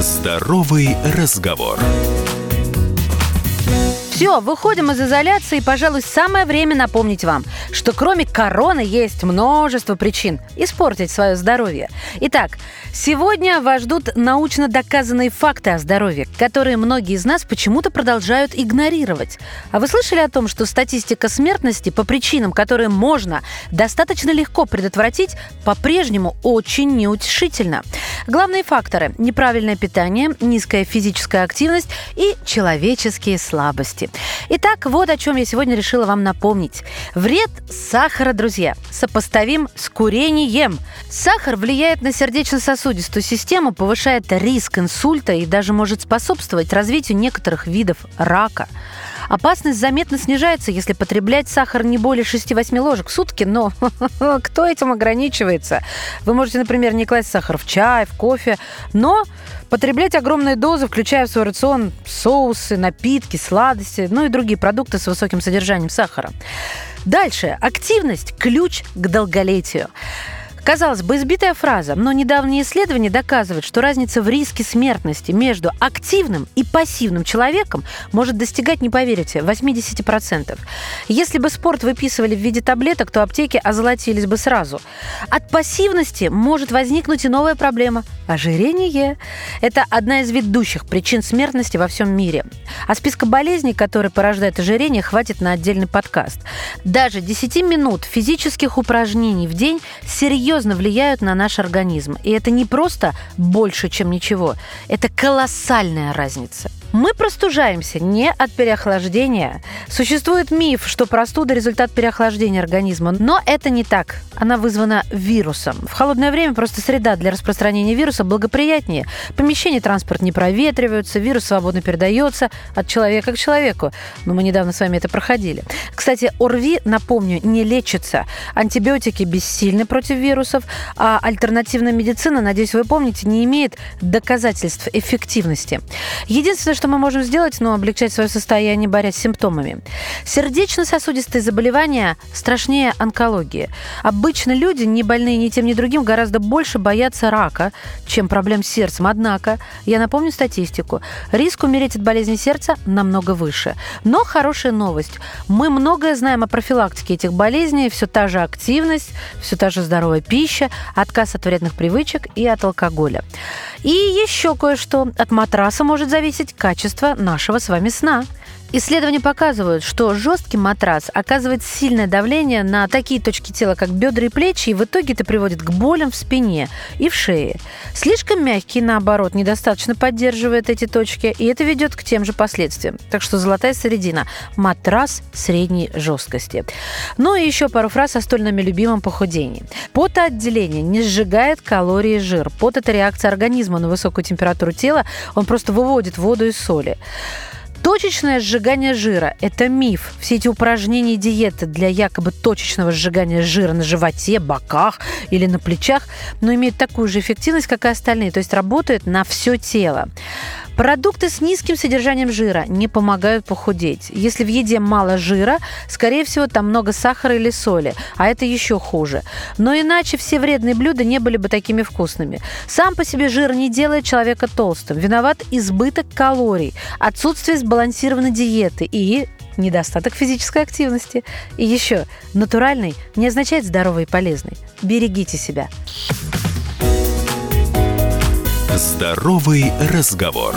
Здоровый разговор. Все, выходим из изоляции, и, пожалуй, самое время напомнить вам, что кроме короны есть множество причин испортить свое здоровье. Итак, сегодня вас ждут научно доказанные факты о здоровье, которые многие из нас почему-то продолжают игнорировать. А вы слышали о том, что статистика смертности по причинам, которые можно достаточно легко предотвратить, по-прежнему очень неутешительна? Главные факторы – неправильное питание, низкая физическая активность и человеческие слабости. Итак, вот о чем я сегодня решила вам напомнить. Вред сахара, друзья, сопоставим с курением. Сахар влияет на сердечно-сосудистую систему, повышает риск инсульта и даже может способствовать развитию некоторых видов рака. Опасность заметно снижается, если потреблять сахар не более 6-8 ложек в сутки, но кто этим ограничивается? Вы можете, например, не класть сахар в чай, в кофе, но потреблять огромные дозы, включая в свой рацион соусы, напитки, сладости, ну и другие продукты с высоким содержанием сахара. Дальше. Активность – ключ к долголетию. Казалось бы, избитая фраза, но недавние исследования доказывают, что разница в риске смертности между активным и пассивным человеком может достигать, не поверите, 80%. Если бы спорт выписывали в виде таблеток, то аптеки озолотились бы сразу. От пассивности может возникнуть и новая проблема – ожирение. Это одна из ведущих причин смертности во всем мире. А списка болезней, которые порождают ожирение, хватит на отдельный подкаст. Даже 10 минут физических упражнений в день серьезно серьезно влияют на наш организм. И это не просто больше, чем ничего. Это колоссальная разница. Мы простужаемся не от переохлаждения. Существует миф, что простуда – результат переохлаждения организма, но это не так. Она вызвана вирусом. В холодное время просто среда для распространения вируса благоприятнее. Помещения транспорт не проветриваются, вирус свободно передается от человека к человеку. Но мы недавно с вами это проходили. Кстати, ОРВИ, напомню, не лечится. Антибиотики бессильны против вирусов, а альтернативная медицина, надеюсь, вы помните, не имеет доказательств эффективности. Единственное, что мы можем сделать, ну, облегчать свое состояние, борясь с симптомами. Сердечно-сосудистые заболевания страшнее онкологии. Обычно люди, не больные ни тем, ни другим, гораздо больше боятся рака, чем проблем с сердцем. Однако, я напомню статистику. Риск умереть от болезни сердца намного выше. Но хорошая новость. Мы многое знаем о профилактике этих болезней. Все та же активность, все та же здоровая пища, отказ от вредных привычек и от алкоголя. И еще кое-что. От матраса может зависеть качество нашего с вами сна. Исследования показывают, что жесткий матрас оказывает сильное давление на такие точки тела, как бедра и плечи, и в итоге это приводит к болям в спине и в шее. Слишком мягкий, наоборот, недостаточно поддерживает эти точки, и это ведет к тем же последствиям. Так что золотая середина – матрас средней жесткости. Ну и еще пару фраз о столь нами любимом похудении. Потоотделение не сжигает калории жир. Пот – это реакция организма на высокую температуру тела, он просто выводит воду и соли. Точечное сжигание жира – это миф. Все эти упражнения и диеты для якобы точечного сжигания жира на животе, боках или на плечах, но имеют такую же эффективность, как и остальные, то есть работают на все тело. Продукты с низким содержанием жира не помогают похудеть. Если в еде мало жира, скорее всего, там много сахара или соли, а это еще хуже. Но иначе все вредные блюда не были бы такими вкусными. Сам по себе жир не делает человека толстым. Виноват избыток калорий, отсутствие сбалансированной диеты и недостаток физической активности. И еще, натуральный не означает здоровый и полезный. Берегите себя. Здоровый разговор.